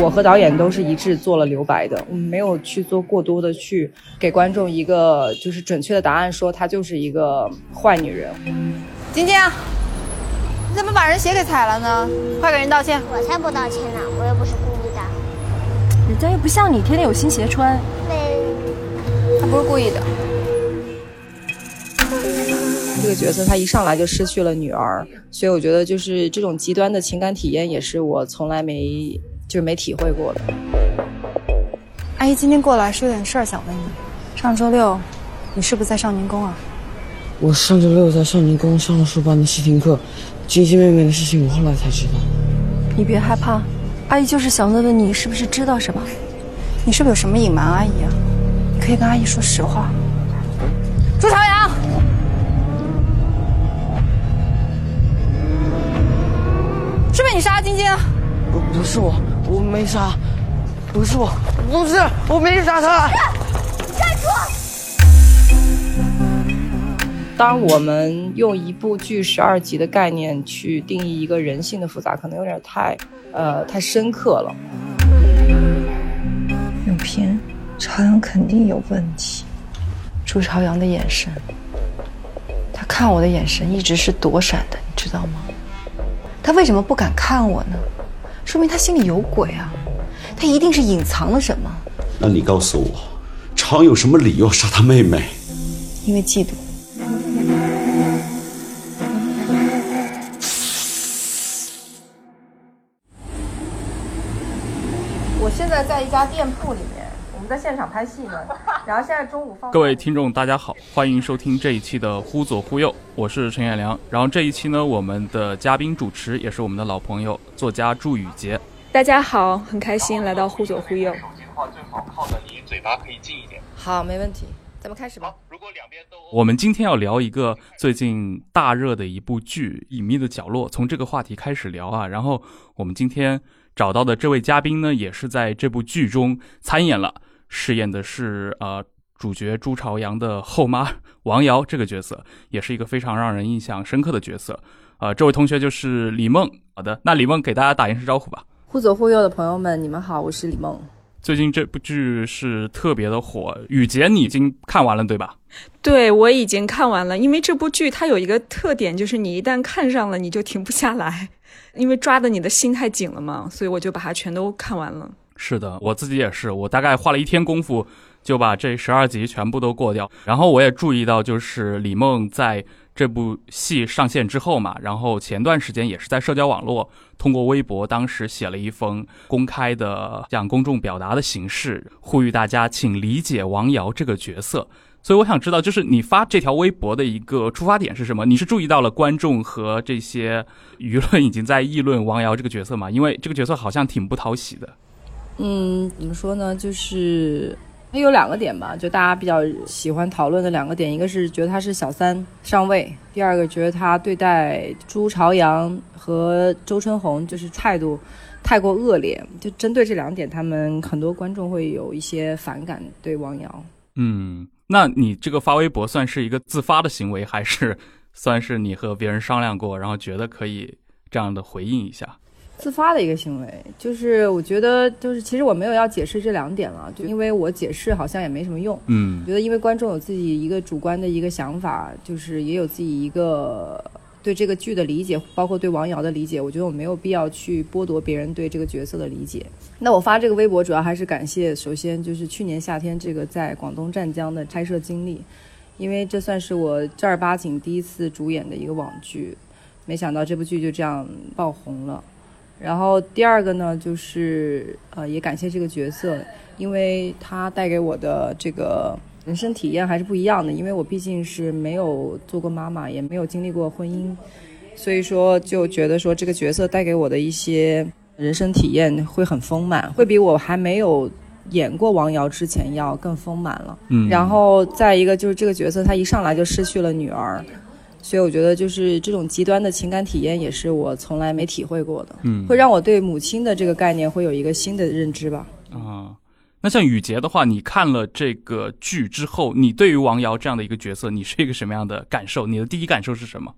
我和导演都是一致做了留白的，我们没有去做过多的去给观众一个就是准确的答案，说她就是一个坏女人。晶晶，你怎么把人鞋给踩了呢？快给人道歉！我才不道歉呢，我又不是故意的。人家又不像你，天天有新鞋穿。对，他不是故意的。这个角色他一上来就失去了女儿，所以我觉得就是这种极端的情感体验，也是我从来没就是没体会过的。阿姨今天过来是有点事儿想问你。上周六，你是不是在少年宫啊？我上周六在少年宫上了数班的试听课，晶晶妹妹的事情我后来才知道。你别害怕，阿姨就是想问问你是不是知道什么？你是不是有什么隐瞒阿姨啊？你可以跟阿姨说实话。朱朝阳，是不是你杀晶晶？不不是，我没杀，不是我，不是我没杀他。站住当我们用一部剧十二集的概念去定义一个人性的复杂，可能有点太，呃，太深刻了。永平，朝阳肯定有问题。朱朝阳的眼神，他看我的眼神一直是躲闪的，你知道吗？他为什么不敢看我呢？说明他心里有鬼啊！他一定是隐藏了什么。那你告诉我，常有什么理由杀他妹妹？因为嫉妒。我现在在一家店铺里面，在现场拍戏呢。然后现在中午放。各位听众，大家好，欢迎收听这一期的《忽左忽右》，我是陈彦良。然后这一期呢，我们的嘉宾主持也是我们的老朋友，作家祝宇杰。大家好，很开心来到《忽左忽右》。的话最好靠的离嘴巴可以近一点。好，没问题，咱们开始吧。如果两边都，我们今天要聊一个最近大热的一部剧《隐秘的角落》，从这个话题开始聊啊。然后我们今天找到的这位嘉宾呢，也是在这部剧中参演了，饰演的是呃主角朱朝阳的后妈 王瑶这个角色，也是一个非常让人印象深刻的角色。呃，这位同学就是李梦。好的，那李梦给大家打一声招呼吧。忽左忽右的朋友们，你们好，我是李梦。最近这部剧是特别的火，雨杰你已经看完了对吧？对，我已经看完了。因为这部剧它有一个特点，就是你一旦看上了，你就停不下来，因为抓的你的心太紧了嘛，所以我就把它全都看完了。是的，我自己也是，我大概花了一天功夫就把这十二集全部都过掉。然后我也注意到，就是李梦在这部戏上线之后嘛，然后前段时间也是在社交网络通过微博，当时写了一封公开的向公众表达的形式，呼吁大家请理解王瑶这个角色。所以我想知道，就是你发这条微博的一个出发点是什么？你是注意到了观众和这些舆论已经在议论王瑶这个角色吗？因为这个角色好像挺不讨喜的。嗯，怎么说呢？就是它有两个点吧，就大家比较喜欢讨论的两个点，一个是觉得他是小三上位，第二个觉得他对待朱朝阳和周春红就是态度太过恶劣。就针对这两点，他们很多观众会有一些反感对王瑶。嗯，那你这个发微博算是一个自发的行为，还是算是你和别人商量过，然后觉得可以这样的回应一下？自发的一个行为，就是我觉得，就是其实我没有要解释这两点了，就因为我解释好像也没什么用。嗯，觉得因为观众有自己一个主观的一个想法，就是也有自己一个对这个剧的理解，包括对王瑶的理解，我觉得我没有必要去剥夺别人对这个角色的理解。那我发这个微博主要还是感谢，首先就是去年夏天这个在广东湛江的拍摄经历，因为这算是我正儿八经第一次主演的一个网剧，没想到这部剧就这样爆红了。然后第二个呢，就是呃，也感谢这个角色，因为他带给我的这个人生体验还是不一样的。因为我毕竟是没有做过妈妈，也没有经历过婚姻，所以说就觉得说这个角色带给我的一些人生体验会很丰满，会比我还没有演过王瑶之前要更丰满了。嗯然后再一个就是这个角色他一上来就失去了女儿，所以我觉得就是这种极端的情感体验也是我从来没体会过的，嗯会让我对母亲的这个概念会有一个新的认知吧。啊。那像雨洁的话，你看了这个剧之后，你对于王瑶这样的一个角色，你是一个什么样的感受？你的第一感受是什么？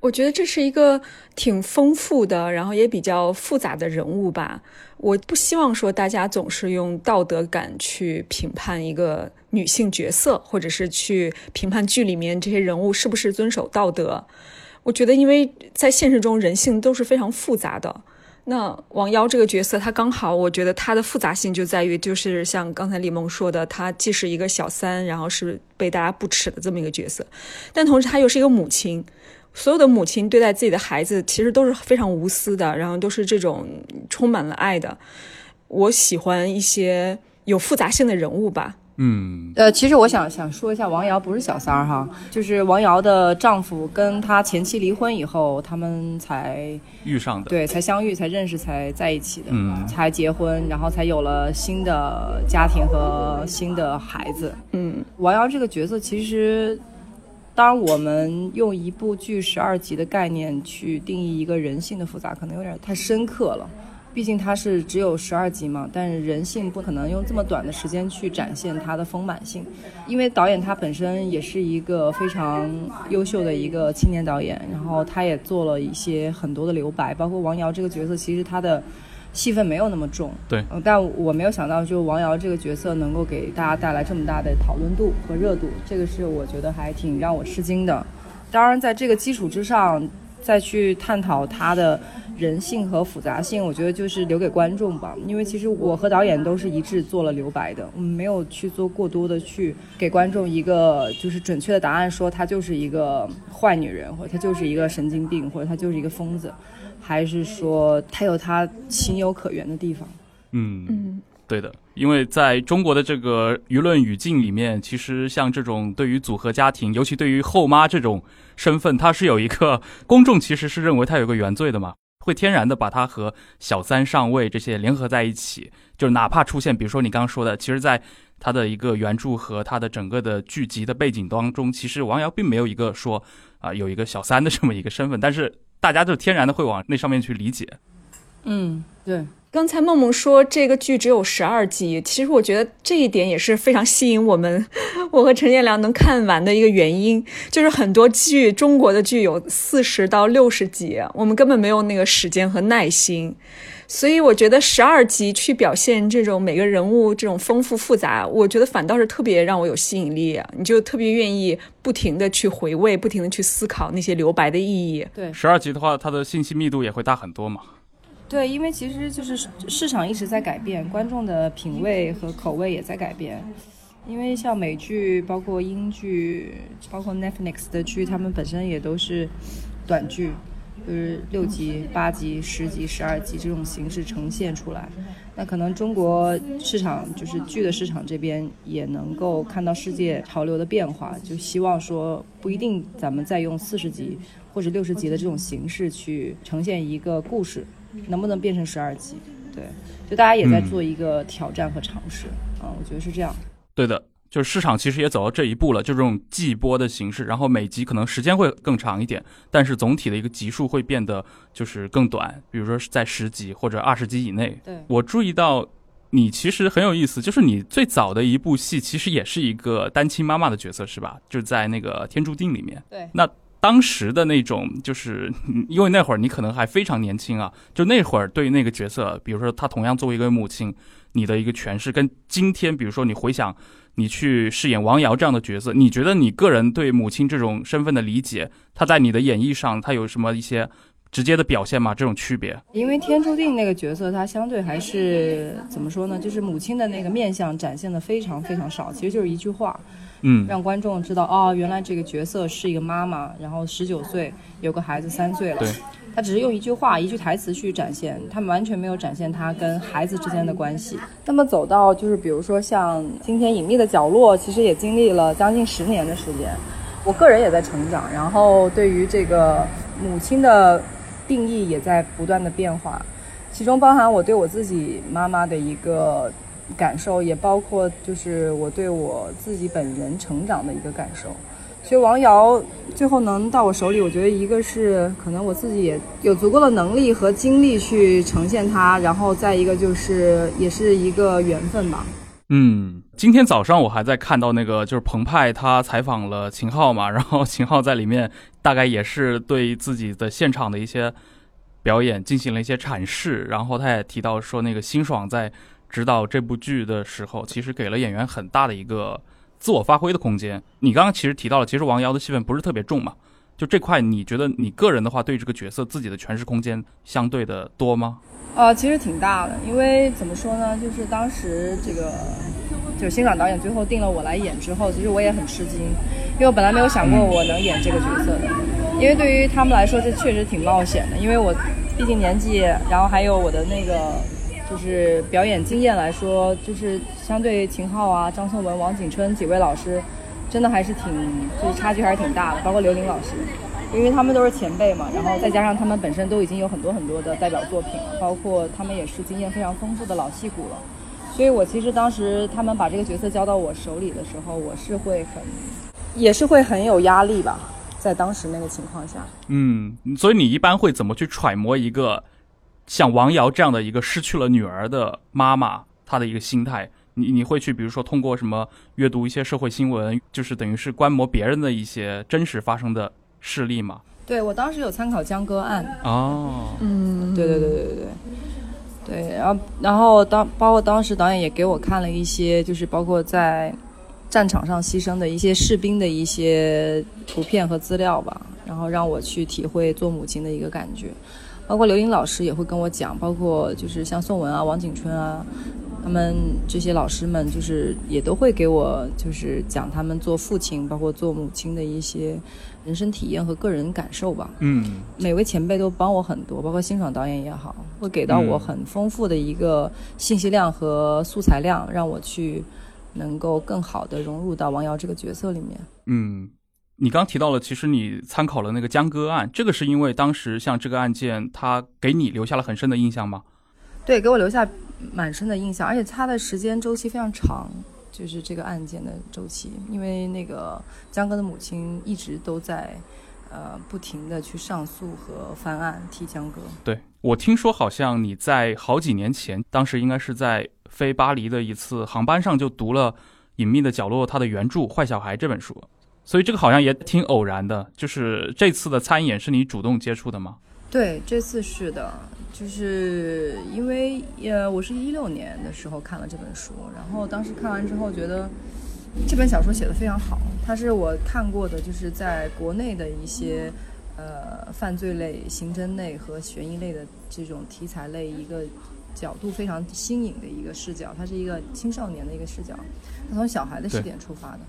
我觉得这是一个挺丰富的，然后也比较复杂的人物吧。我不希望说大家总是用道德感去评判一个女性角色，或者是去评判剧里面这些人物是不是遵守道德。我觉得，因为在现实中人性都是非常复杂的。那王瑶这个角色，她刚好，我觉得她的复杂性就在于，就是像刚才李梦说的，她既是一个小三，然后是被大家不耻的这么一个角色，但同时她又是一个母亲。所有的母亲对待自己的孩子，其实都是非常无私的，然后都是这种充满了爱的。我喜欢一些有复杂性的人物吧。嗯，呃，其实我想想说一下，王瑶不是小三儿哈，就是王瑶的丈夫跟她前妻离婚以后，他们才遇上的。对才相遇、才认识、才在一起的，嗯才结婚，然后才有了新的家庭和新的孩子。嗯，王瑶这个角色其实，当我们用一部剧十二集的概念去定义一个人性的复杂，可能有点太深刻了。毕竟它是只有十二集嘛，但是人性不可能用这么短的时间去展现它的丰满性，因为导演他本身也是一个非常优秀的一个青年导演，然后他也做了一些很多的留白，包括王瑶这个角色，其实他的戏份没有那么重，对呃但我没有想到，就王瑶这个角色能够给大家带来这么大的讨论度和热度，这个是我觉得还挺让我吃惊的。当然，在这个基础之上，再去探讨他的人性和复杂性，我觉得就是留给观众吧。因为其实我和导演都是一致做了留白的，我们没有去做过多的去给观众一个就是准确的答案，说她就是一个坏女人，或者她就是一个神经病，或者她就是一个疯子，还是说它有它情有可原的地方。嗯嗯，对的，因为在中国的这个舆论语境里面，其实像这种对于组合家庭，尤其对于后妈这种身份，它是有一个公众其实是认为它有个原罪的嘛，会天然的把它和小三上位这些联合在一起，就是哪怕出现，比如说你刚刚说的，其实在他的一个原著和他的整个的剧集的背景当中，其实王瑶并没有一个说啊、有一个小三的这么一个身份，但是大家就天然的会往那上面去理解。嗯，对。刚才梦梦说这个剧只有十二集，其实我觉得这一点也是非常吸引我们，我和陈建良能看完的一个原因，就是很多剧中国的剧有四十到六十集，我们根本没有那个时间和耐心，所以我觉得十二集去表现这种每个人物这种丰富复杂，我觉得反倒是特别让我有吸引力，你就特别愿意不停的去回味，不停的去思考那些留白的意义。对，十二集的话，它的信息密度也会大很多嘛。对，因为其实就是市市场一直在改变，观众的品味和口味也在改变。因为像美剧、包括英剧、包括 Netflix 的剧，他们本身也都是短剧，就是六集、八集、十集、十二集这种形式呈现出来。那可能中国市场就是剧的市场这边也能够看到世界潮流的变化，就希望说不一定咱们再用四十集或者六十集的这种形式去呈现一个故事。能不能变成十二集？对，就大家也在做一个挑战和尝试啊、我觉得是这样。对的，就是市场其实也走到这一步了，就这种季播的形式，然后每集可能时间会更长一点，但是总体的一个集数会变得就是更短，比如说是在十集或者二十集以内。对我注意到你其实很有意思，就是你最早的一部戏其实也是一个单亲妈妈的角色，是吧？就是在那个《天注定》里面。对那当时的那种，就是嗯因为那会儿你可能还非常年轻啊，就那会儿对于那个角色，比如说她同样作为一个母亲，你的一个诠释跟今天，比如说你回想你去饰演王瑶这样的角色，你觉得你个人对母亲这种身份的理解，她在你的演绎上，她有什么一些直接的表现吗？这种区别？因为天注定那个角色，他相对还是怎么说呢？就是母亲的那个面相展现的非常非常少，其实就是一句话，嗯让观众知道哦，原来这个角色是一个妈妈，然后十九岁有个孩子三岁了对。他只是用一句话、一句台词去展现，他完全没有展现他跟孩子之间的关系。那么走到就是比如说像今天隐秘的角落，其实也经历了将近十年的时间，我个人也在成长，然后对于这个母亲的定义也在不断的变化。其中包含我对我自己妈妈的一个感受，也包括就是我对我自己本人成长的一个感受。所以王瑶最后能到我手里，我觉得一个是可能我自己也有足够的能力和精力去呈现它，然后再一个就是也是一个缘分吧。嗯，今天早上我还在看到那个，就是澎湃他采访了秦昊嘛，然后 秦昊在里面大概也是对自己的现场的一些表演进行了一些阐释，然后他也提到说，那个辛爽在指导这部剧的时候，其实给了演员很大的一个自我发挥的空间。你刚刚其实提到了，其实王瑶的戏份不是特别重嘛，就这块你觉得你个人的话，对这个角色自己的诠释空间相对的多吗？呃，其实挺大的，因为怎么说呢，就是当时这个，就是辛爽导演最后定了我来演之后，其实我也很吃惊，因为我本来没有想过我能演这个角色的，因为对于他们来说，这确实挺冒险的，因为我毕竟年纪，然后还有我的那个就是表演经验来说，就是相对秦昊啊、张颂文、王景春几位老师，真的还是挺就是差距还是挺大的，包括刘琳老师。因为他们都是前辈嘛，然后再加上他们本身都已经有很多很多的代表作品了，包括他们也是经验非常丰富的老戏骨了，所以我其实当时他们把这个角色交到我手里的时候，我是会很，也是会很有压力吧，在当时那个情况下。嗯，所以你一般会怎么去揣摩一个像王瑶这样的一个失去了女儿的妈妈她的一个心态？你你会去比如说通过什么阅读一些社会新闻，就是等于是观摩别人的一些真实发生的。事例吗？对，我当时有参考江歌案。哦，嗯，对对对对对对，对，然后然后当包括当时导演也给我看了一些，就是包括在战场上牺牲的一些士兵的一些图片和资料吧，然后让我去体会做母亲的一个感觉。包括刘英老师也会跟我讲，包括就是像宋文啊、王景春啊。他们这些老师们就是也都会给我就是讲他们做父亲，包括做母亲的一些人生体验和个人感受吧。嗯，每位前辈都帮我很多，包括辛爽导演也好，会给到我很丰富的一个信息量和素材量，让我去能够更好的融入到王瑶这个角色里面。嗯，你刚提到了，其实你参考了那个江歌案，这个是因为当时像这个案件，它给你留下了很深的印象吗？对，给我留下。蛮深的印象，而且它的时间周期非常长，就是这个案件的周期，因为那个江歌的母亲一直都在，呃，不停的去上诉和翻案替江歌。对我听说，好像你在好几年前，当时应该是在飞巴黎的一次航班上就读了《隐秘的角落》它的原著《坏小孩》这本书，所以这个好像也挺偶然的。就是这次的参演是你主动接触的吗？对，这次是的。就是因为呃，我是一六年的时候看了这本书，然后当时看完之后觉得这本小说写的非常好，它是我看过的，就是在国内的一些呃犯罪类、刑侦类和悬疑类的这种题材类一个角度非常新颖的一个视角，它是一个青少年的一个视角，它从小孩的视点出发的。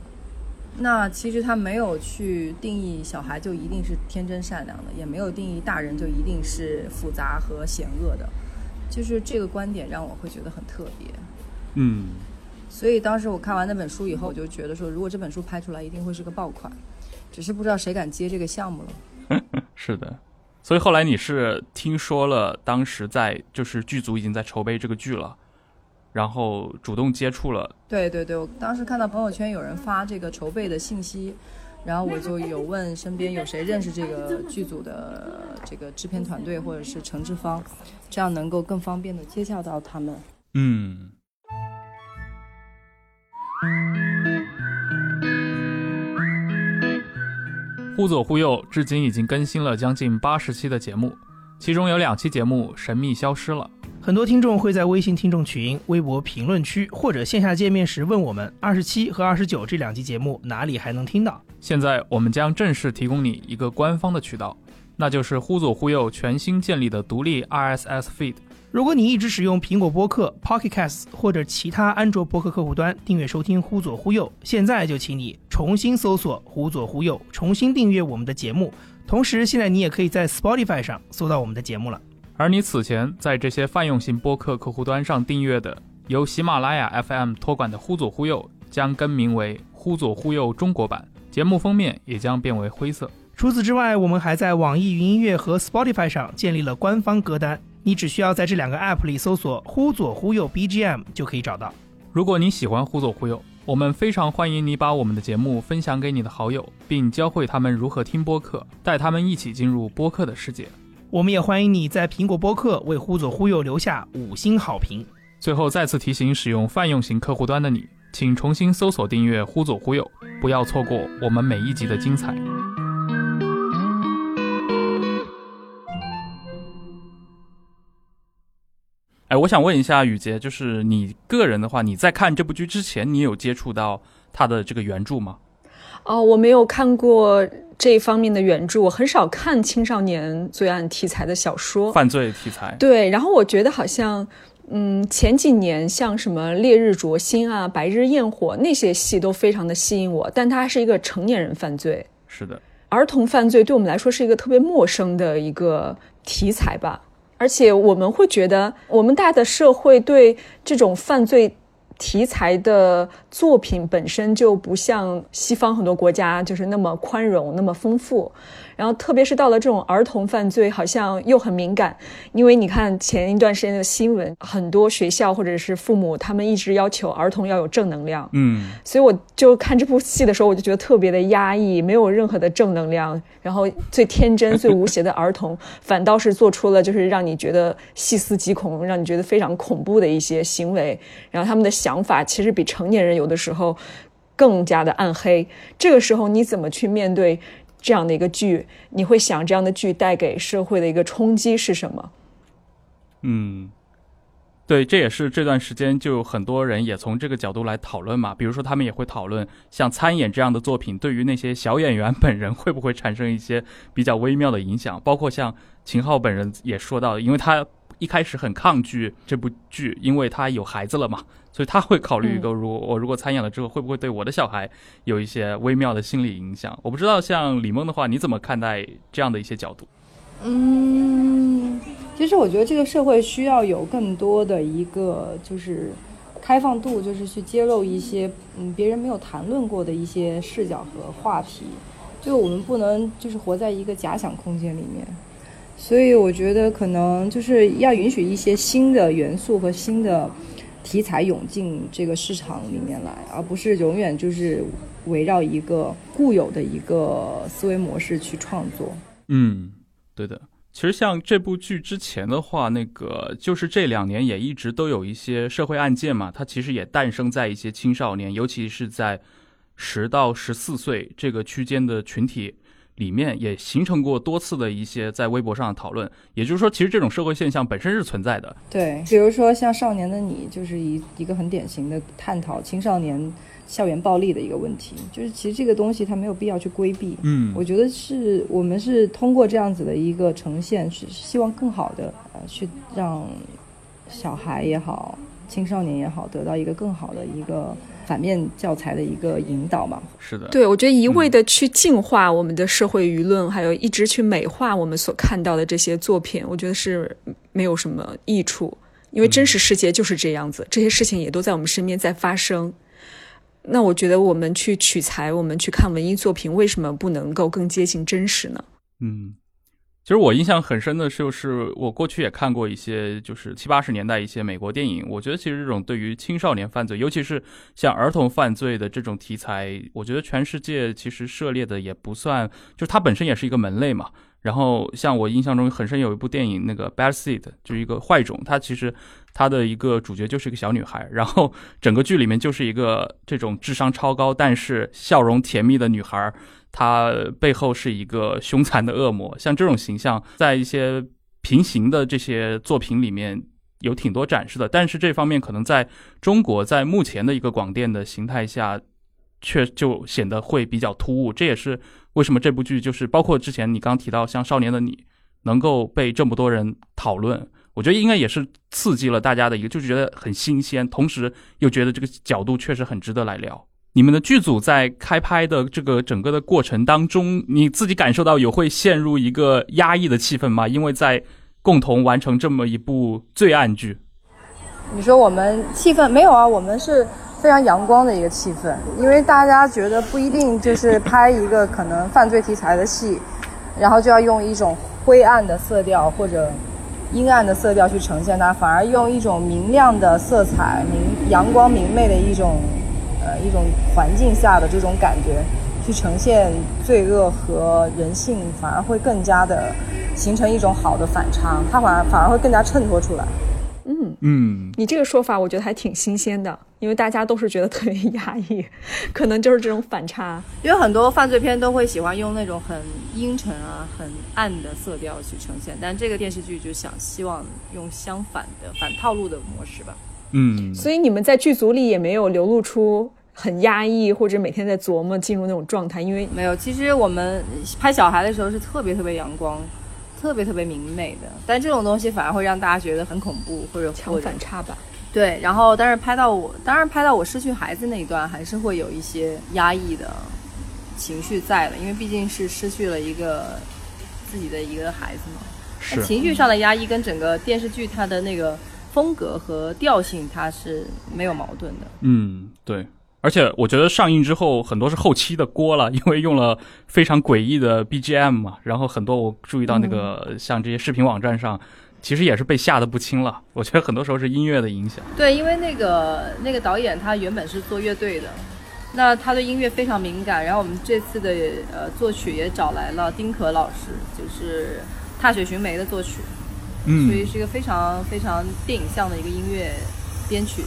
那其实他没有去定义小孩就一定是天真善良的，也没有定义大人就一定是复杂和险恶的，就是这个观点让我会觉得很特别。嗯，所以当时我看完那本书以后，我就觉得说，如果这本书拍出来，一定会是个爆款，只是不知道谁敢接这个项目了。是的，所以后来你是听说了，当时在就是剧组已经在筹备这个剧了。然后主动接触了，对对对，我当时看到朋友圈有人发这个筹备的信息，然后我就有问身边有谁认识这个剧组的这个制片团队或者是承制方，这样能够更方便的接洽到他们。嗯。忽左忽右至今已经更新了将近八十期的节目，其中有两期节目神秘消失了。很多听众会在微信听众群、微博评论区或者线下见面时问我们：二十七和二十九这两期节目哪里还能听到？现在我们将正式提供你一个官方的渠道，那就是忽左忽右全新建立的独立 RSS feed。如果你一直使用苹果播客、Pocket Casts 或者其他安卓播客客户端订阅收听忽左忽右，现在就请你重新搜索忽左忽右，重新订阅我们的节目。同时，现在你也可以在 Spotify 上搜到我们的节目了。而你此前在这些泛用型播客客户端上订阅的由喜马拉雅 FM 托管的《忽左忽右》将更名为《忽左忽右中国版》，节目封面也将变为灰色。除此之外，我们还在网易云音乐和 Spotify 上建立了官方歌单，你只需要在这两个 App 里搜索“忽左忽右 BGM” 就可以找到。如果你喜欢忽左忽右，我们非常欢迎你把我们的节目分享给你的好友，并教会他们如何听播客，带他们一起进入播客的世界。我们也欢迎你在苹果播客为忽左忽右留下五星好评。最后再次提醒使用泛用型客户端的你，请重新搜索订阅“忽左忽右”，不要错过我们每一集的精彩。哎，我想问一下雨杰，就是你个人的话，你在看这部剧之前，你有接触到他的这个原著吗？哦，我没有看过这一方面的原著，我很少看青少年罪案题材的小说，犯罪题材。对，然后我觉得好像，嗯，前几年像什么《烈日灼心》啊，《白日焰火》那些戏都非常的吸引我，但它是一个成年人犯罪，是的，儿童犯罪对我们来说是一个特别陌生的一个题材吧。而且我们会觉得，我们大的社会对这种犯罪题材的作品本身就不像西方很多国家就是那么宽容、那么丰富。然后，特别是到了这种儿童犯罪，好像又很敏感，因为你看前一段时间的新闻，很多学校或者是父母，他们一直要求儿童要有正能量。嗯，所以我就看这部戏的时候，我就觉得特别的压抑，没有任何的正能量。然后最天真、最无邪的儿童，反倒是做出了就是让你觉得细思极恐、让你觉得非常恐怖的一些行为。然后他们的想法其实比成年人有的时候更加的暗黑。这个时候你怎么去面对？这样的一个剧，你会想这样的剧带给社会的一个冲击是什么？嗯，对，这也是这段时间就很多人也从这个角度来讨论嘛。比如说，他们也会讨论像参演这样的作品，对于那些小演员本人会不会产生一些比较微妙的影响？包括像秦昊本人也说到，因为他一开始很抗拒这部剧，因为他有孩子了嘛。所以他会考虑一个，如我如果参演了之后，会不会对我的小孩有一些微妙的心理影响？我不知道，像李梦的话，你怎么看待这样的一些角度？嗯，其实我觉得这个社会需要有更多的一个就是开放度，就是去揭露一些嗯别人没有谈论过的一些视角和话题。就我们不能就是活在一个假想空间里面，所以我觉得可能就是要允许一些新的元素和新的。题材涌进这个市场里面来，而不是永远就是围绕一个固有的一个思维模式去创作。嗯，对的。其实像这部剧之前的话，那个就是这两年也一直都有一些社会案件嘛，它其实也诞生在一些青少年，尤其是在十到十四岁这个区间的群体。里面也形成过多次的一些在微博上的讨论，也就是说，其实这种社会现象本身是存在的。对，比如说像《少年的你》，就是一一个很典型的探讨青少年校园暴力的一个问题。就是其实这个东西它没有必要去规避。嗯，我觉得是我们是通过这样子的一个呈现，是希望更好的呃去让小孩也好，青少年也好，得到一个更好的一个。反面教材的一个引导嘛，是的，对我觉得一味的去净化我们的社会舆论，还有一直去美化我们所看到的这些作品，我觉得是没有什么益处，因为真实世界就是这样子，这些事情也都在我们身边在发生。那我觉得我们去取材，我们去看文艺作品，为什么不能够更接近真实呢？嗯。其实我印象很深的就是，我过去也看过一些，就是七八十年代一些美国电影。我觉得其实这种对于青少年犯罪，尤其是像儿童犯罪的这种题材，我觉得全世界其实涉猎的也不算，就是它本身也是一个门类嘛。然后像我印象中很深有一部电影，那个《Bad Seed》就是一个坏种，它其实它的一个主角就是一个小女孩，然后整个剧里面就是一个这种智商超高但是笑容甜蜜的女孩。他背后是一个凶残的恶魔，像这种形象，在一些平行的这些作品里面有挺多展示的。但是这方面可能在中国，在目前的一个广电的形态下，却就显得会比较突兀。这也是为什么这部剧就是包括之前你刚提到像《少年的你》能够被这么多人讨论，我觉得应该也是刺激了大家的一个，就是觉得很新鲜，同时又觉得这个角度确实很值得来聊。你们的剧组在开拍的这个整个的过程当中，你自己感受到有会陷入一个压抑的气氛吗？因为在共同完成这么一部罪案剧。你说我们气氛没有啊？我们是非常阳光的一个气氛，因为大家觉得不一定就是拍一个可能犯罪题材的戏，然后就要用一种灰暗的色调或者阴暗的色调去呈现它，反而用一种明亮的色彩、明阳光明媚的一种呃一种环境下的这种感觉，去呈现罪恶和人性，反而会更加的形成一种好的反差，它反而反而会更加衬托出来。嗯嗯，你这个说法我觉得还挺新鲜的，因为大家都是觉得特别压抑，可能就是这种反差。因为很多犯罪片都会喜欢用那种很阴沉啊、很暗的色调去呈现，但这个电视剧就想希望用相反的反套路的模式吧。嗯，所以你们在剧组里也没有流露出很压抑或者每天在琢磨进入那种状态，因为没有。其实我们拍小孩的时候是特别特别阳光。特别特别明媚的，但这种东西反而会让大家觉得很恐怖或者强反差吧。对，然后但是拍到我，当然拍到我失去孩子那一段，还是会有一些压抑的情绪在的，因为毕竟是失去了一个自己的一个孩子嘛。是情绪上的压抑跟整个电视剧它的那个风格和调性，它是没有矛盾的。嗯，对。而且我觉得上映之后很多是后期的锅了，因为用了非常诡异的 BGM 嘛，然后很多我注意到那个像这些视频网站上，其实也是被吓得不轻了。我觉得很多时候是音乐的影响。对，因为那个那个导演他原本是做乐队的，那他对音乐非常敏感。然后我们这次的呃作曲也找来了丁可老师，就是《踏雪寻梅》的作曲，嗯，所以是一个非常非常电影向的一个音乐编曲。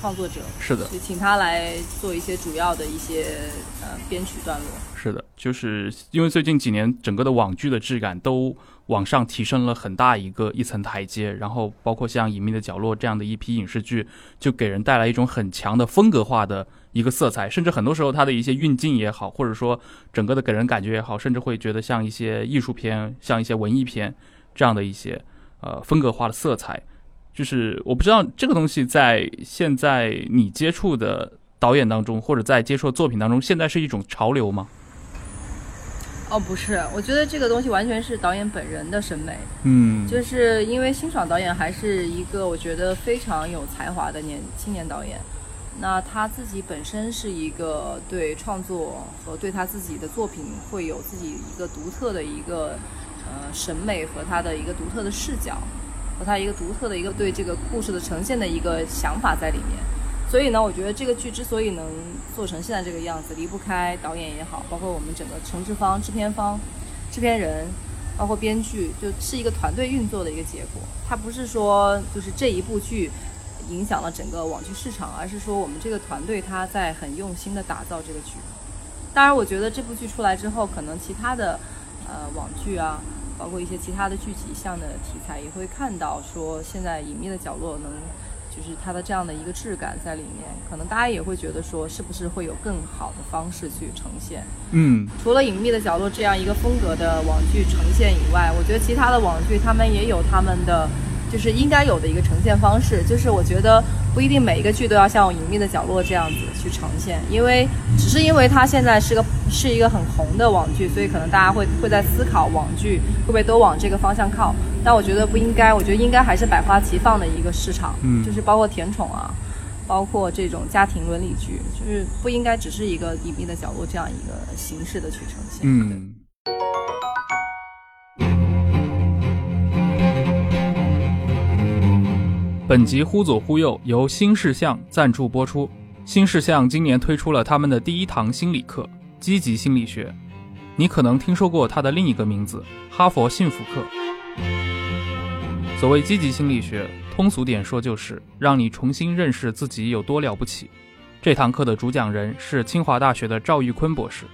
创作者是的，就请他来做一些主要的一些呃编曲段落。是的，就是因为最近几年整个的网剧的质感都往上提升了很大一个一层台阶，然后包括像《隐秘的角落》这样的一批影视剧，就给人带来一种很强的风格化的一个色彩，甚至很多时候它的一些运镜也好，或者说整个的给人感觉也好，甚至会觉得像一些艺术片、像一些文艺片这样的一些呃风格化的色彩。就是我不知道这个东西在现在你接触的导演当中，或者在接触的作品当中，现在是一种潮流吗？哦，不是，我觉得这个东西完全是导演本人的审美。嗯，就是因为辛爽导演还是一个我觉得非常有才华的年青年导演，那他自己本身是一个对创作和对他自己的作品会有自己一个独特的一个呃审美和他的一个独特的视角。和他一个独特的一个对这个故事的呈现的一个想法在里面，所以呢，我觉得这个剧之所以能做成现在这个样子，离不开导演也好，包括我们整个承制方、制片方、制片人，包括编剧，就是一个团队运作的一个结果。它不是说就是这一部剧影响了整个网剧市场，而是说我们这个团队他在很用心的打造这个剧。当然，我觉得这部剧出来之后，可能其他的呃网剧啊。包括一些其他的剧集像的题材，也会看到说现在隐秘的角落能，就是它的这样的一个质感在里面，可能大家也会觉得说是不是会有更好的方式去呈现。嗯，除了隐秘的角落这样一个风格的网剧呈现以外，我觉得其他的网剧他们也有他们的。就是应该有的一个呈现方式，就是我觉得不一定每一个剧都要像《隐秘的角落》这样子去呈现，因为只是因为它现在是个是一个很红的网剧，所以可能大家会会在思考网剧会不会都往这个方向靠。但我觉得不应该，我觉得应该还是百花齐放的一个市场，嗯，就是包括甜宠啊，包括这种家庭伦理剧，就是不应该只是一个《隐秘的角落》这样一个形式的去呈现，嗯。本集忽左忽右由新事项赞助播出。新事项今年推出了他们的第一堂心理课——积极心理学。你可能听说过它的另一个名字——哈佛幸福课。所谓积极心理学，通俗点说就是让你重新认识自己有多了不起。这堂课的主讲人是清华大学的赵玉坤博士。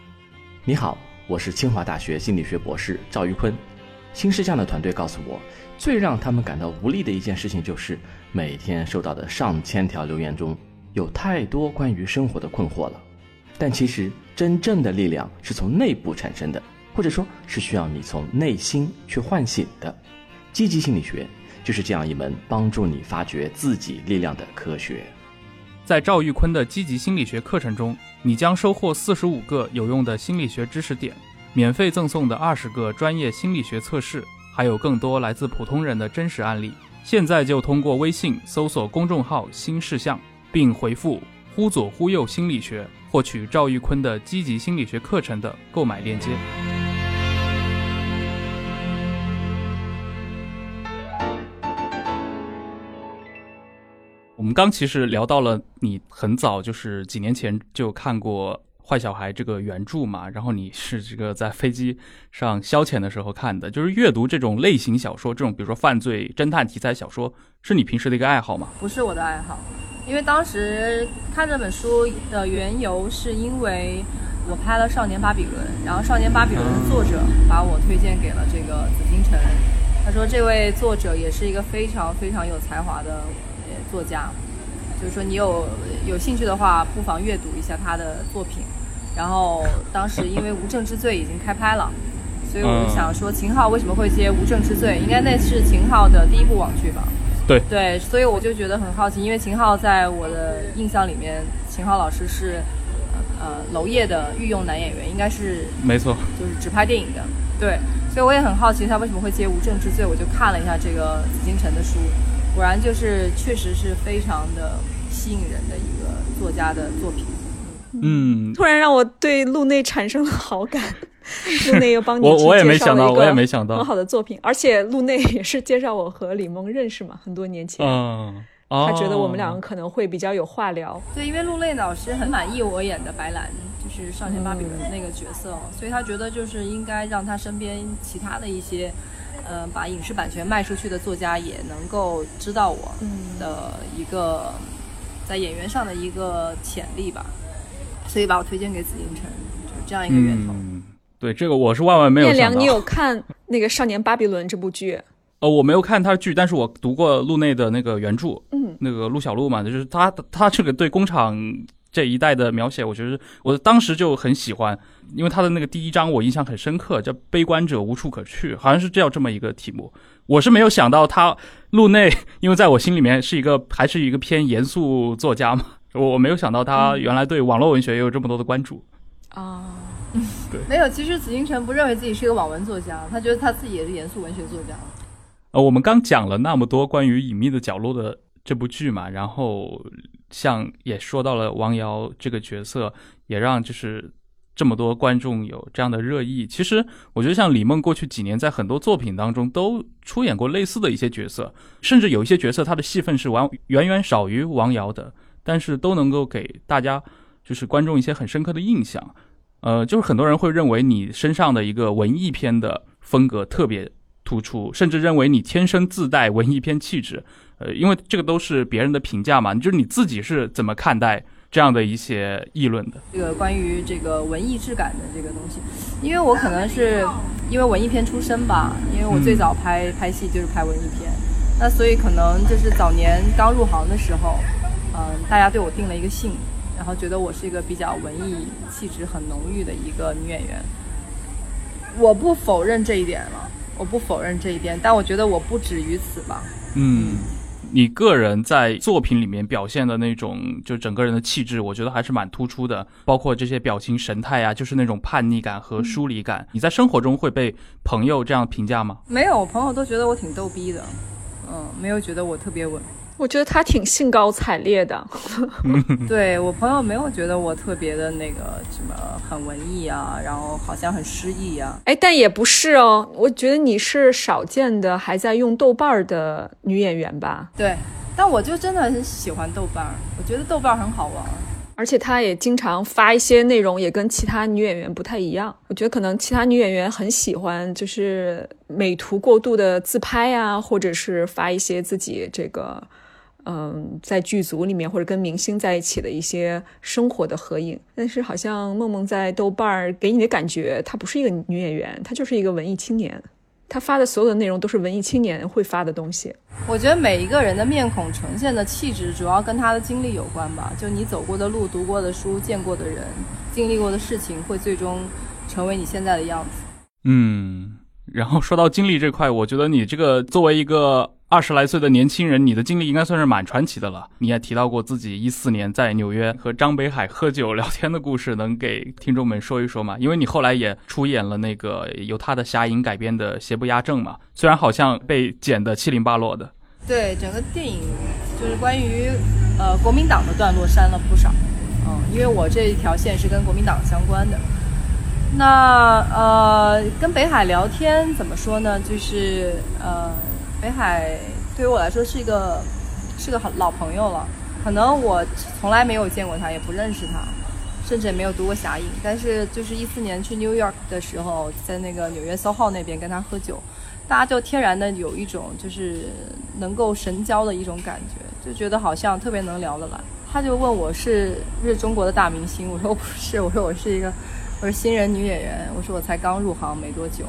你好，我是清华大学心理学博士赵玉坤。新事项的团队告诉我。最让他们感到无力的一件事情，就是每天收到的上千条留言中，有太多关于生活的困惑了。但其实，真正的力量是从内部产生的，或者说是需要你从内心去唤醒的。积极心理学就是这样一门帮助你发掘自己力量的科学。在赵玉坤的积极心理学课程中，你将收获四十五个有用的心理学知识点，免费赠送的二十个专业心理学测试。还有更多来自普通人的真实案例，现在就通过微信搜索公众号新事项并回复忽左忽右心理学获取赵玉坤的积极心理学课程的购买链接。我们刚其实聊到了你很早就是几年前就看过坏小孩》这个原著嘛，然后你是这个在飞机上消遣的时候看的，就是阅读这种类型小说，这种比如说犯罪、侦探题材小说，是你平时的一个爱好吗？不是我的爱好，因为当时看这本书的缘由是因为我拍了《少年巴比伦》，然后《少年巴比伦》的作者把我推荐给了这个紫金城，他说这位作者也是一个非常非常有才华的作家，就是说你有有兴趣的话，不妨阅读一下他的作品。然后当时因为《无证之罪》已经开拍了，所以我就想说秦昊为什么会接《无证之罪》？应该那是秦昊的第一部网剧吧？对对，所以我就觉得很好奇，因为秦昊在我的印象里面，秦昊老师是呃娄烨的御用男演员，应该是没错，就是只拍电影的。对，所以我也很好奇他为什么会接《无证之罪》，我就看了一下这个紫禁城的书，果然就是确实是非常的吸引人的一个作家的作品。嗯，突然让我对路内产生了好感。路内又帮你我我也没想到，我也没想到很好的作品，而且路内也是介绍我和李梦认识嘛，很多年前。嗯，他觉得我们两个可能会比较有话聊。对，因为陆内老师很满意我演的白兰，就是《少年芭比伦》那个角色，所以他觉得就是应该让他身边其他的一些，呃，把影视版权卖出去的作家也能够知道我的一个在演员上的一个潜力吧。所以把我推荐给紫禁城，就是这样一个源头。嗯，对，这个我是万万没有想到。良，你有看那个《少年巴比伦》这部剧？呃，我没有看他的剧，但是我读过路内的那个原著。嗯，那个陆小璐嘛，就是他他这个对工厂这一代的描写，我觉得我当时就很喜欢，因为他的那个第一章我印象很深刻，叫“悲观者无处可去”，好像是叫这么一个题目。我是没有想到他路内，因为在我心里面是一个还是一个偏严肃作家嘛。我我没有想到他原来对网络文学也有这么多的关注啊，对，没有。其实紫禁城不认为自己是一个网文作家，他觉得他自己也是严肃文学作家。呃，我们刚讲了那么多关于《隐秘的角落》的这部剧嘛，然后像也说到了王瑶这个角色，也让就是这么多观众有这样的热议。其实我觉得像李梦过去几年在很多作品当中都出演过类似的一些角色，甚至有一些角色他的戏份是完远远少于王瑶的。但是都能够给大家，就是观众一些很深刻的印象，呃，就是很多人会认为你身上的一个文艺片的风格特别突出，甚至认为你天生自带文艺片气质，呃，因为这个都是别人的评价嘛，就是你自己是怎么看待这样的一些议论的？这个关于这个文艺质感的这个东西，因为我可能是因为文艺片出身吧，因为我最早拍拍戏就是拍文艺片，那所以可能就是早年刚入行的时候。嗯，大家对我定了一个性，然后觉得我是一个比较文艺气质很浓郁的一个女演员。我不否认这一点了，我不否认这一点，但我觉得我不止于此吧。嗯，你个人在作品里面表现的那种，就整个人的气质，我觉得还是蛮突出的，包括这些表情神态啊，就是那种叛逆感和疏离感。你在生活中会被朋友这样评价吗？没有，朋友都觉得我挺逗逼的，嗯，没有觉得我特别稳。我觉得他挺兴高采烈的，对我朋友没有觉得我特别的那个什么很文艺啊，然后好像很诗意啊。哎，但也不是哦，我觉得你是少见的还在用豆瓣的女演员吧？对，但我就真的很喜欢豆瓣，我觉得豆瓣很好玩。而且她也经常发一些内容，也跟其他女演员不太一样。我觉得可能其他女演员很喜欢就是美图过度的自拍啊，或者是发一些自己这个。嗯，在剧组里面或者跟明星在一起的一些生活的合影，但是好像梦梦在豆瓣儿给你的感觉，她不是一个女演员，她就是一个文艺青年。她发的所有的内容都是文艺青年会发的东西。我觉得每一个人的面孔呈现的气质，主要跟他的经历有关吧。就你走过的路、读过的书、见过的人、经历过的事情，会最终成为你现在的样子。嗯，然后说到经历这块，我觉得你这个作为一个。二十来岁的年轻人，你的经历应该算是蛮传奇的了。你也提到过自己一四年在纽约和张北海喝酒聊天的故事，能给听众们说一说吗？因为你后来也出演了那个由他的侠影改编的《邪不压正》嘛，虽然好像被剪得七零八落的。对，整个电影就是关于呃国民党的段落删了不少，嗯，因为我这一条线是跟国民党相关的。那呃，跟北海聊天怎么说呢？就是呃。北海对于我来说是一个是个很老朋友了。可能我从来没有见过他，也不认识他，甚至也没有读过《侠影》。但是就是一四年去 New York 的时候，在那个纽约 SoHo 那边跟他喝酒，大家就天然的有一种就是能够神交的一种感觉，就觉得好像特别能聊得来。他就问我是不是中国的大明星，我说不是，我说我是一个我是新人女演员，我说我才刚入行没多久。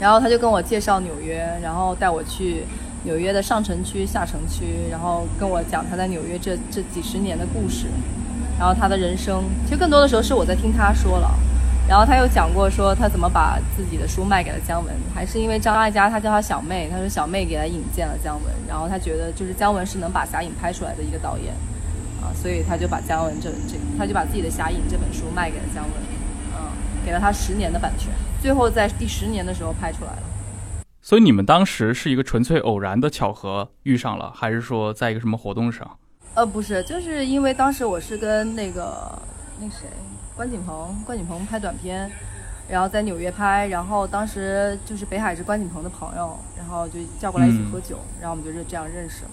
然后他就跟我介绍纽约，然后带我去纽约的上城区、下城区，然后跟我讲他在纽约这这几十年的故事，然后他的人生。其实更多的时候是我在听他说了。然后他又讲过说他怎么把自己的书卖给了姜文，还是因为张艾嘉他叫他小妹，他说小妹给他引荐了姜文，然后他觉得就是姜文是能把《侠影》拍出来的一个导演，啊，所以他就把姜文这这他就把自己的《侠影》这本书卖给了姜文，给了他十年的版权。最后在第十年的时候拍出来了，所以你们当时是一个纯粹偶然的巧合遇上了，还是说在一个什么活动上？呃，不是，就是因为当时我是跟那个那谁关锦鹏，关锦鹏拍短片，然后在纽约拍，然后当时就是北海是关锦鹏的朋友，然后就叫过来一起喝酒，然后我们就这样认识了。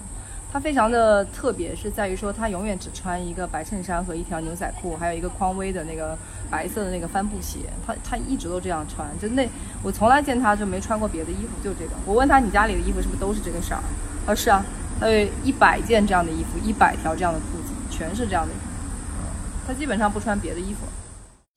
他非常的特别，是在于说他永远只穿一个白衬衫和一条牛仔裤，还有一个匡威的那个白色的那个帆布鞋。他他一直都这样穿，就那我从来见他就没穿过别的衣服，就这个。我问他你家里的衣服是不是都是这个色儿？他说是啊，他有一百件这样的衣服，一百条这样的裤子，全是这样的。他基本上不穿别的衣服。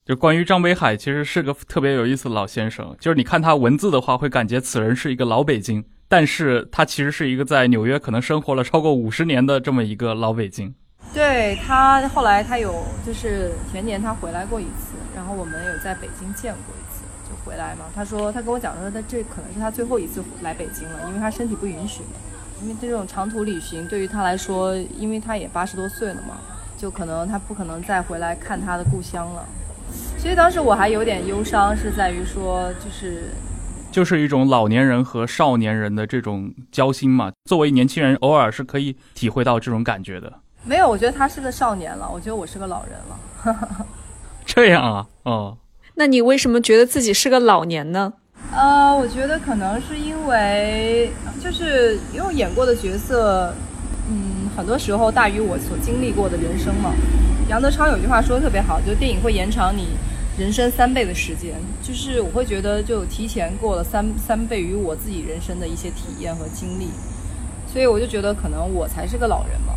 就关于张北海，其实是个特别有意思的老先生。就是你看他文字的话，会感觉此人是一个老北京。但是他其实是一个在纽约可能生活了超过五十年的这么一个老北京。对他后来他有就是前年他回来过一次，然后我们有在北京见过一次，就回来嘛。他说他跟我讲说他这可能是他最后一次来北京了，因为他身体不允许。因为这种长途旅行对于他来说，因为他也八十多岁了嘛，就可能他不可能再回来看他的故乡了。所以当时我还有点忧伤，是在于说就是。就是一种老年人和少年人的这种交心嘛。作为年轻人，偶尔是可以体会到这种感觉的。没有，我觉得他是个少年了，我觉得我是个老人了。这样啊，哦。那你为什么觉得自己是个老年呢？呃，我觉得可能是因为，就是因为演过的角色，嗯，很多时候大于我所经历过的人生嘛。杨德昌有句话说的特别好，就电影会延长你。人生三倍的时间，就是我会觉得就提前过了三三倍于我自己人生的一些体验和经历，所以我就觉得可能我才是个老人嘛。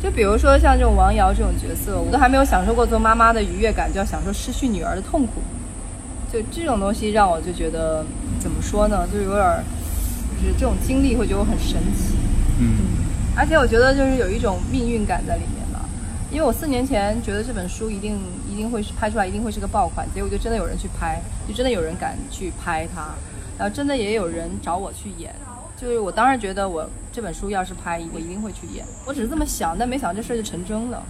就比如说像这种王瑶这种角色，我都还没有享受过做妈妈的愉悦感，就要享受失去女儿的痛苦。就这种东西让我就觉得怎么说呢，就有点就是这种经历会觉得我很神奇。嗯，而且我觉得就是有一种命运感在里面吧，因为我四年前觉得这本书一定。一定会是拍出来，一定会是个爆款。结果就真的有人去拍，就真的有人敢去拍它，然后真的也有人找我去演。就是我当时觉得，我这本书要是拍，我一定会去演。我只是这么想，但没想到这事就成真了。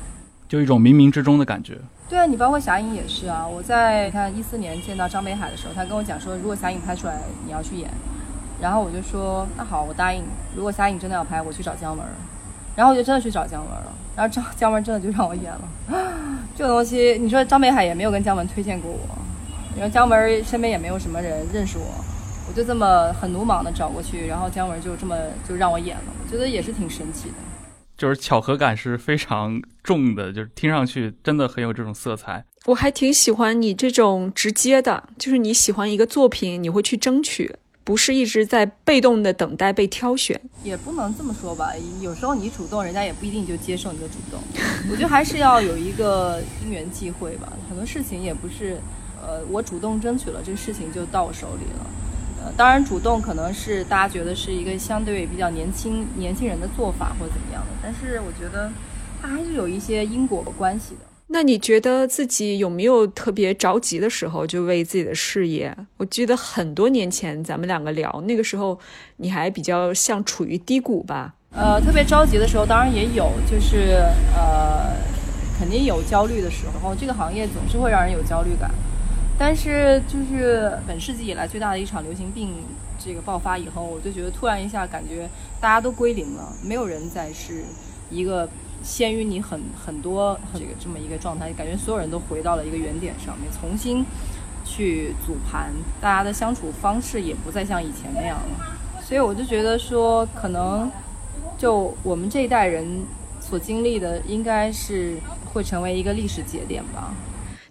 就一种冥冥之中的感觉。对啊，你包括侠影也是啊。我在看一四年见到张北海的时候，他跟我讲说，如果侠影拍出来，你要去演。然后我就说，那好，我答应。如果侠影真的要拍，我去找姜文。然后我就真的去找姜文了。然后张姜文真的就让我演了，这个东西，你说张北海也没有跟姜文推荐过我，然后姜文身边也没有什么人认识我，我就这么很鲁莽的找过去，然后姜文就这么就让我演了，我觉得也是挺神奇的，就是巧合感是非常重的，就是听上去真的很有这种色彩。我还挺喜欢你这种直接的，就是你喜欢一个作品，你会去争取。不是一直在被动的等待被挑选，也不能这么说吧。有时候你主动，人家也不一定就接受你的主动。我觉得还是要有一个因缘际会吧。很多事情也不是，呃，我主动争取了，这个事情就到我手里了。呃，当然主动可能是大家觉得是一个相对比较年轻年轻人的做法或者怎么样的，但是我觉得它还是有一些因果关系的。那你觉得自己有没有特别着急的时候，就为自己的事业？我记得很多年前咱们两个聊，那个时候你还比较像处于低谷吧？呃，特别着急的时候，当然也有，就是呃，肯定有焦虑的时候。这个行业总是会让人有焦虑感，但是就是本世纪以来最大的一场流行病这个爆发以后，我就觉得突然一下感觉大家都归零了，没有人再是一个。先于你很很多这个这么一个状态，感觉所有人都回到了一个原点上面，重新去组盘，大家的相处方式也不再像以前那样了。所以我就觉得说，可能就我们这一代人所经历的，应该是会成为一个历史节点吧。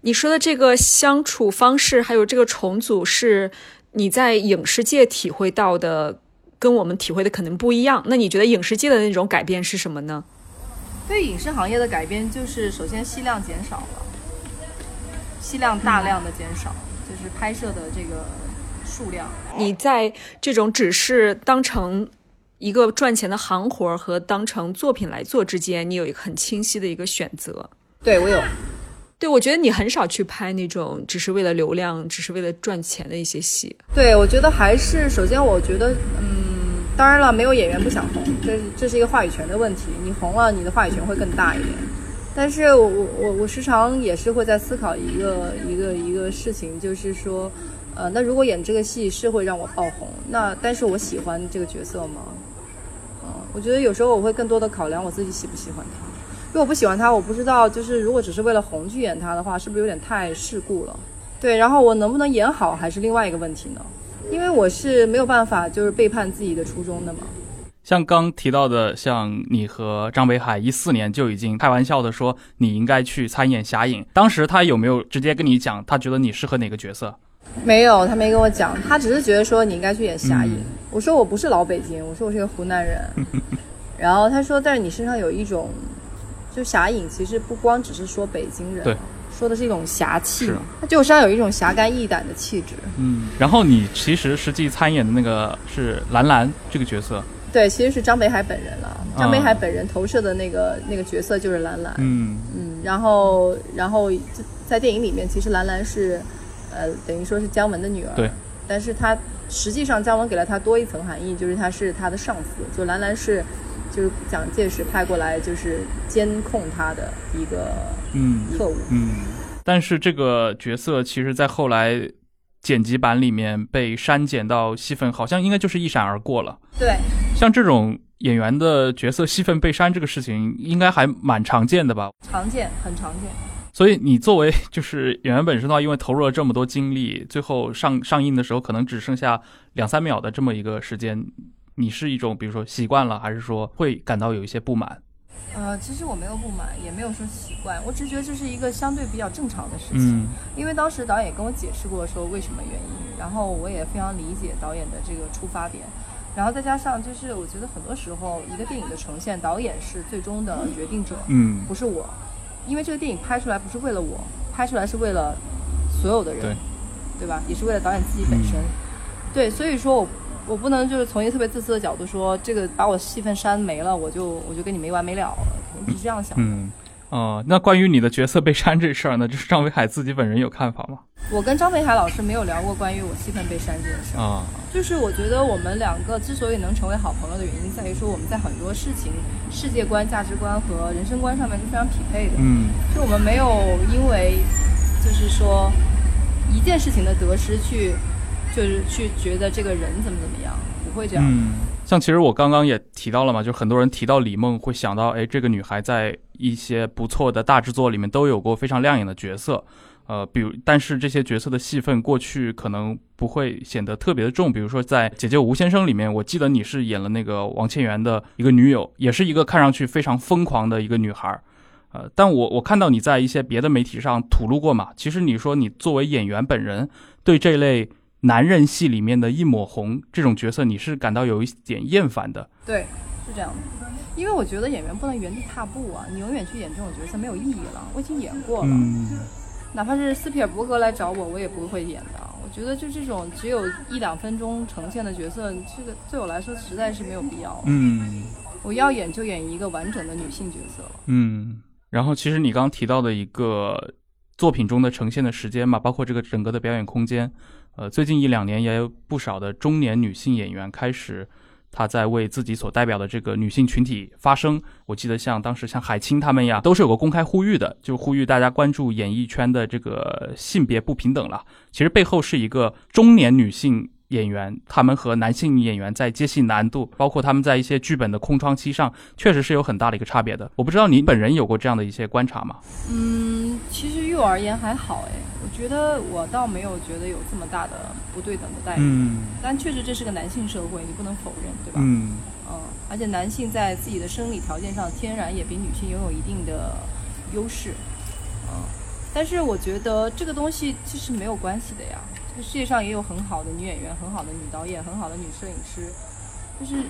你说的这个相处方式，还有这个重组，是你在影视界体会到的，跟我们体会的可能不一样。那你觉得影视界的那种改变是什么呢？对影视行业的改变，就是首先戏量减少了，戏量大量的减少，就是拍摄的这个数量。你在这种只是当成一个赚钱的行活和当成作品来做之间，你有一个很清晰的一个选择。对我有。对，我觉得你很少去拍那种只是为了流量、只是为了赚钱的一些戏。对，我觉得还是首先，我觉得，嗯，当然了，没有演员不想红，这这是一个话语权的问题。你红了，你的话语权会更大一点。但是我我我我时常也是会在思考一个一个一个事情，就是说，呃，那如果演这个戏是会让我爆红，那但是我喜欢这个角色吗？嗯，我觉得有时候我会更多的考量我自己喜不喜欢他。如果不喜欢他，我不知道，就是如果只是为了红去演他的话，是不是有点太世故了？对，然后我能不能演好，还是另外一个问题呢？因为我是没有办法，就是背叛自己的初衷的嘛。像刚提到的，像你和张北海一四年就已经开玩笑的说你应该去参演侠影，当时他有没有直接跟你讲，他觉得你适合哪个角色？没有，他没跟我讲，他只是觉得说你应该去演侠影。我说我不是老北京，我说我是个湖南人。然后他说，但是你身上有一种。就侠影其实不光只是说北京人，对，说的是一种侠气，他就身上有一种侠肝义胆的气质。嗯，然后你其实实际参演的那个是兰兰这个角色，对，其实是张北海本人了。张北海本人投射的那个那个角色就是兰兰。嗯嗯，然后然后在电影里面，其实兰兰是呃等于说是姜文的女儿，对，但是她实际上姜文给了她多一层含义，就是她是他的上司，就兰兰是。就是蒋介石派过来，就是监控他的一个嗯特务嗯，但是这个角色其实，在后来剪辑版里面被删减到戏份，好像应该就是一闪而过了。对，像这种演员的角色戏份被删这个事情，应该还蛮常见的吧？常见，很常见。所以你作为就是演员本身的话，因为投入了这么多精力，最后上上映的时候可能只剩下两三秒的这么一个时间。你是一种，比如说习惯了，还是说会感到有一些不满？呃，其实我没有不满，也没有说习惯，我只觉得这是一个相对比较正常的事情。嗯。因为当时导演跟我解释过说为什么原因，然后我也非常理解导演的这个出发点，然后再加上就是我觉得很多时候一个电影的呈现，导演是最终的决定者，嗯，不是我，因为这个电影拍出来不是为了我，拍出来是为了所有的人，对，对吧？也是为了导演自己本身，对，所以说我。我不能就是从一个特别自私的角度说，这个把我戏份删没了，我就我就跟你没完没了了，不是这样想的。嗯，哦，那关于你的角色被删这事儿呢，就是张北海自己本人有看法吗？我跟张北海老师没有聊过关于我戏份被删这件事儿啊。就是我觉得我们两个之所以能成为好朋友的原因，在于说我们在很多事情、世界观、价值观和人生观上面是非常匹配的。嗯，就我们没有因为就是说一件事情的得失去。就是去觉得这个人怎么怎么样，不会这样。嗯，像其实我刚刚也提到了嘛，就很多人提到李梦会想到，哎，这个女孩在一些不错的大制作里面都有过非常亮眼的角色，呃，比如但是这些角色的戏份过去可能不会显得特别的重，比如说在《姐姐吴先生》里面，我记得你是演了那个王千源的一个女友，也是一个看上去非常疯狂的一个女孩，呃，但我我看到你在一些别的媒体上吐露过嘛，其实你说你作为演员本人对这类。男人戏里面的一抹红这种角色，你是感到有一点厌烦的？对，是这样的。因为我觉得演员不能原地踏步啊，你永远去演这种角色没有意义了。我已经演过了，哪怕是斯皮尔伯格来找我，我也不会演的。我觉得就这种只有一两分钟呈现的角色，这个对我来说实在是没有必要。嗯，我要演就演一个完整的女性角色。嗯，然后其实你刚刚提到的一个作品中的呈现的时间嘛，包括这个整个的表演空间。呃，最近一两年也有不少的中年女性演员开始，她在为自己所代表的这个女性群体发声。我记得像当时像海清他们呀，都是有个公开呼吁的，就呼吁大家关注演艺圈的这个性别不平等了。其实背后是一个中年女性。演员他们和男性演员在接戏难度，包括他们在一些剧本的空窗期上，确实是有很大的一个差别的。我不知道你本人有过这样的一些观察吗？嗯，其实于我而言还好哎，我觉得我倒没有觉得有这么大的不对等的待遇。嗯，但确实这是个男性社会，你不能否认，对吧？嗯，嗯，而且男性在自己的生理条件上天然也比女性拥有一定的优势，嗯，但是我觉得这个东西其实没有关系的呀。这个世界上也有很好的女演员、很好的女导演、很好的女摄影师，就是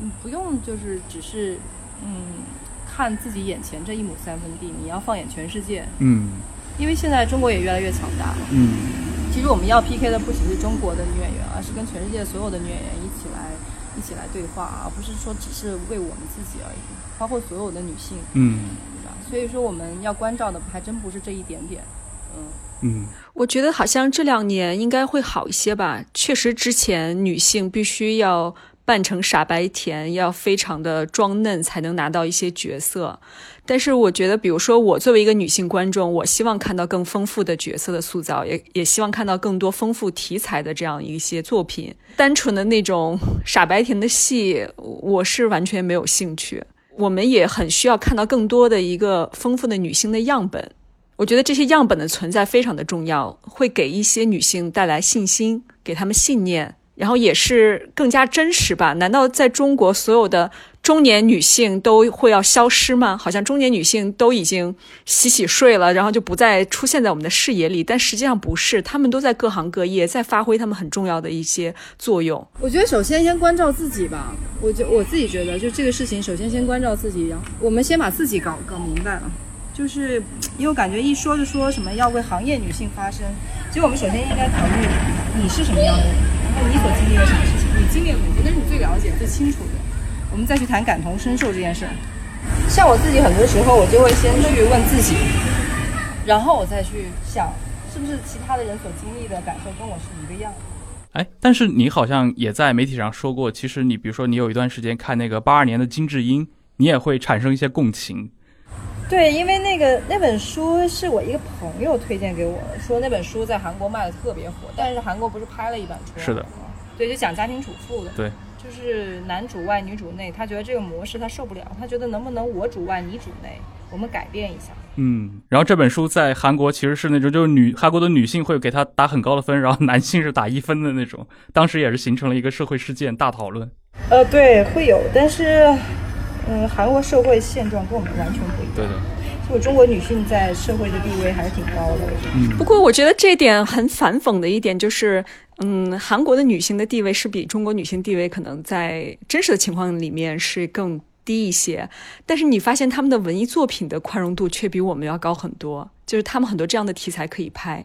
你不用就是只是嗯看自己眼前这一亩三分地，你要放眼全世界，嗯因为现在中国也越来越强大了。嗯其实我们要 PK 的不只是中国的女演员，而是跟全世界所有的女演员一起来一起来对话，而不是说只是为我们自己而已，包括所有的女性，嗯对吧？所以说我们要关照的还真不是这一点点，嗯。嗯我觉得好像这两年应该会好一些吧。确实，之前女性必须要扮成傻白甜，要非常的装嫩才能拿到一些角色。但是我觉得，比如说我作为一个女性观众，我希望看到更丰富的角色的塑造，也也希望看到更多丰富题材的这样一些作品。单纯的那种傻白甜的戏，我是完全没有兴趣。我们也很需要看到更多的一个丰富的女性的样本。我觉得这些样本的存在非常的重要，会给一些女性带来信心，给她们信念，然后也是更加真实吧？难道在中国所有的中年女性都会要消失吗？好像中年女性都已经洗洗睡了，然后就不再出现在我们的视野里，但实际上不是，她们都在各行各业在发挥她们很重要的一些作用。我觉得首先先关照自己吧，我觉我自己觉得，就这个事情，首先先关照自己，然后我们先把自己搞搞明白了。就是因为感觉一说就说什么要为行业女性发声，其实我们首先应该考虑你是什么样的人，然后你所经历了什么事情，你经历了哪些，那是你最了解、最清楚的。我们再去谈感同身受这件事。像我自己很多时候，我就会先去问自己，然后我再去想，是不是其他的人所经历的感受跟我是一个样的。哎，但是你好像也在媒体上说过，其实你比如说你有一段时间看那个八二年的金智英，你也会产生一些共情。对，因为那个那本书是我一个朋友推荐给我的，说那本书在韩国卖的特别火，但是韩国不是拍了一版出来？是的，对，就讲家庭主妇的。对，就是男主外女主内，他觉得这个模式他受不了，他觉得能不能我主外你主内，我们改变一下。嗯，然后这本书在韩国其实是那种，就是女韩国的女性会给他打很高的分，然后男性是打一分的那种，当时也是形成了一个社会事件大讨论。呃，对，会有，但是。嗯，韩国社会现状跟我们完全不一样。对的，所以中国女性在社会的地位还是挺高的。嗯，不过我觉得这点很反讽的一点就是，嗯，韩国的女性的地位是比中国女性地位可能在真实的情况里面是更低一些，但是你发现他们的文艺作品的宽容度却比我们要高很多，就是他们很多这样的题材可以拍，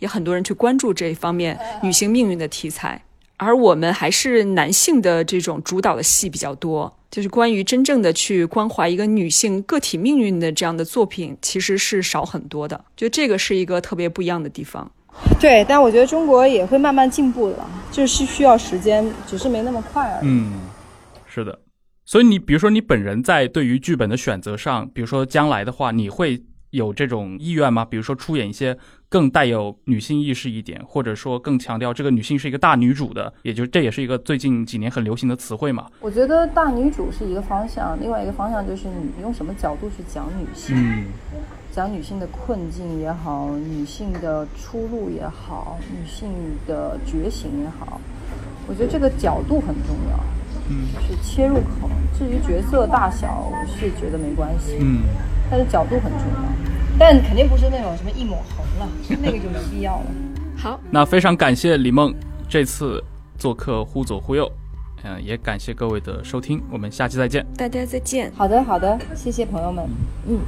也很多人去关注这一方面女性命运的题材，而我们还是男性的这种主导的戏比较多。就是关于真正的去关怀一个女性个体命运的这样的作品，其实是少很多的。就这个是一个特别不一样的地方。对，但我觉得中国也会慢慢进步的，就是需要时间，只是没那么快而已。嗯，是的。所以你比如说你本人在对于剧本的选择上，比如说将来的话，你会有这种意愿吗？比如说出演一些更带有女性意识一点，或者说更强调这个女性是一个大女主的，也就这也是一个最近几年很流行的词汇嘛。我觉得大女主是一个方向，另外一个方向就是你用什么角度去讲女性，嗯，讲女性的困境也好，女性的出路也好，女性的觉醒也好，我觉得这个角度很重要，嗯，是切入口。至于角色大小，我是觉得没关系，嗯，但是角度很重要，但肯定不是那种什么一抹红了，那个就没必要了。好，那非常感谢李梦这次做客《忽左忽右》，嗯、也感谢各位的收听，我们下期再见。大家再见。好的，好的，谢谢朋友们，嗯。